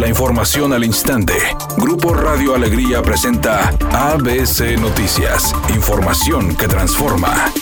La información al instante. Grupo Radio Alegría presenta ABC Noticias. Información que transforma.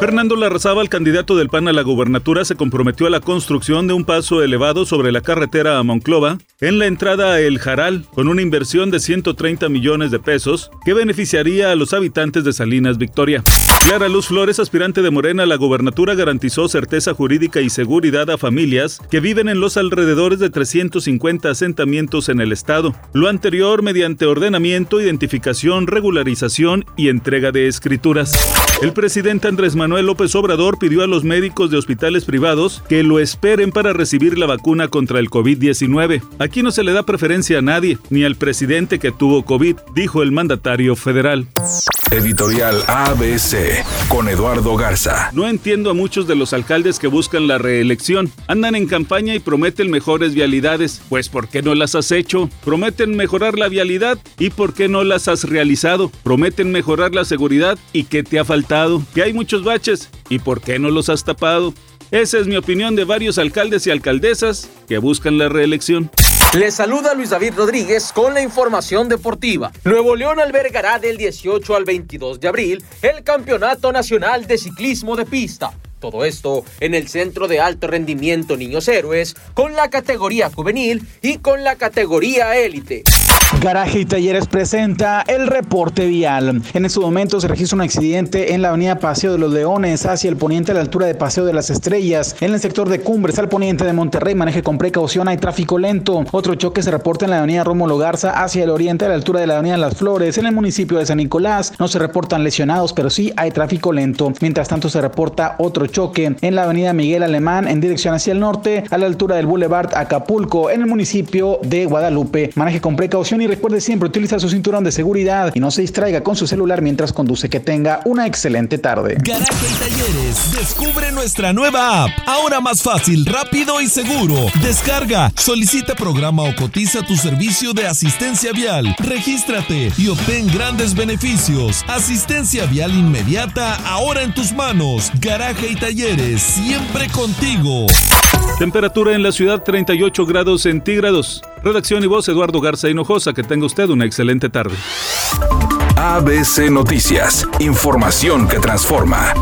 Fernando el candidato del PAN a la gubernatura, se comprometió a la construcción de un paso elevado sobre la carretera a Monclova en la entrada a El Jaral, con una inversión de 130 millones de pesos que beneficiaría a los habitantes de Salinas Victoria. Clara Luz Flores, aspirante de Morena la gubernatura, garantizó certeza jurídica y seguridad a familias que viven en los alrededores de 350 asentamientos en el estado. Lo anterior mediante ordenamiento, identificación, regularización y entrega de escrituras. El presidente Andrés Manuel López Obrador pidió a los médicos de hospitales privados que lo esperen para recibir la vacuna contra el COVID-19. Aquí no se le da preferencia a nadie, ni al presidente que tuvo COVID, dijo el mandatario federal. Editorial ABC con Eduardo Garza. No entiendo a muchos de los alcaldes que buscan la reelección. Andan en campaña y prometen mejores vialidades. Pues ¿por qué no las has hecho? Prometen mejorar la vialidad y ¿por qué no las has realizado? Prometen mejorar la seguridad y ¿qué te ha faltado? Que hay muchos baches y ¿por qué no los has tapado? Esa es mi opinión de varios alcaldes y alcaldesas que buscan la reelección. Les saluda Luis David Rodríguez con la información deportiva. Nuevo León albergará del 18 al 22 de abril el Campeonato Nacional de Ciclismo de Pista. Todo esto en el Centro de Alto Rendimiento Niños Héroes, con la categoría juvenil y con la categoría élite. Garaje y Talleres presenta el reporte vial. En estos momentos se registra un accidente en la avenida Paseo de los Leones hacia el poniente a la altura de Paseo de las Estrellas. En el sector de Cumbres al poniente de Monterrey maneje con precaución, hay tráfico lento. Otro choque se reporta en la avenida Rómulo Garza hacia el oriente a la altura de la avenida Las Flores. En el municipio de San Nicolás no se reportan lesionados, pero sí hay tráfico lento. Mientras tanto se reporta otro choque en la avenida Miguel Alemán en dirección hacia el norte a la altura del Boulevard Acapulco en el municipio de Guadalupe. Maneje con precaución y recuerde siempre utilizar su cinturón de seguridad y no se distraiga con su celular mientras conduce. Que tenga una excelente tarde. Garaje y Talleres, descubre nuestra nueva app. Ahora más fácil, rápido y seguro. Descarga, solicita programa o cotiza tu servicio de asistencia vial. Regístrate y obtén grandes beneficios. Asistencia vial inmediata ahora en tus manos. Garaje y Talleres, siempre contigo. Temperatura en la ciudad 38 grados centígrados. Redacción y voz Eduardo Garza Hinojosa. Que tenga usted una excelente tarde. ABC Noticias. Información que transforma.